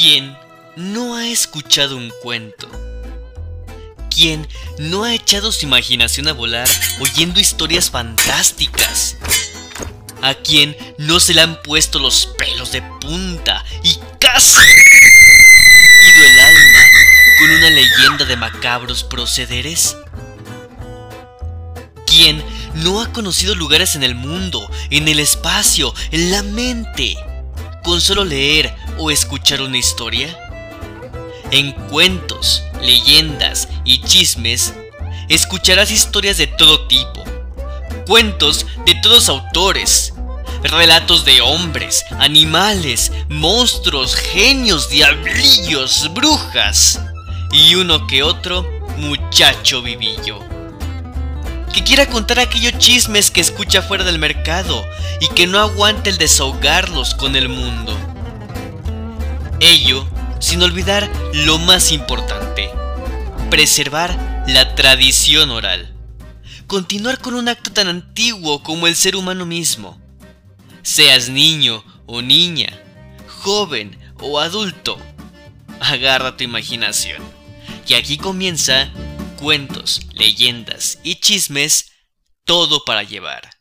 ¿Quién no ha escuchado un cuento? ¿Quién no ha echado su imaginación a volar oyendo historias fantásticas? ¿A quién no se le han puesto los pelos de punta y casi ido el alma con una leyenda de macabros procederes? ¿Quién no ha conocido lugares en el mundo, en el espacio, en la mente, con solo leer o escuchar una historia? En cuentos, leyendas y chismes, escucharás historias de todo tipo, cuentos de todos autores, relatos de hombres, animales, monstruos, genios, diablillos, brujas y uno que otro muchacho vivillo. Que quiera contar aquellos chismes que escucha fuera del mercado y que no aguante el desahogarlos con el mundo. Ello sin olvidar lo más importante, preservar la tradición oral. Continuar con un acto tan antiguo como el ser humano mismo. Seas niño o niña, joven o adulto, agarra tu imaginación. Y aquí comienza cuentos, leyendas y chismes, todo para llevar.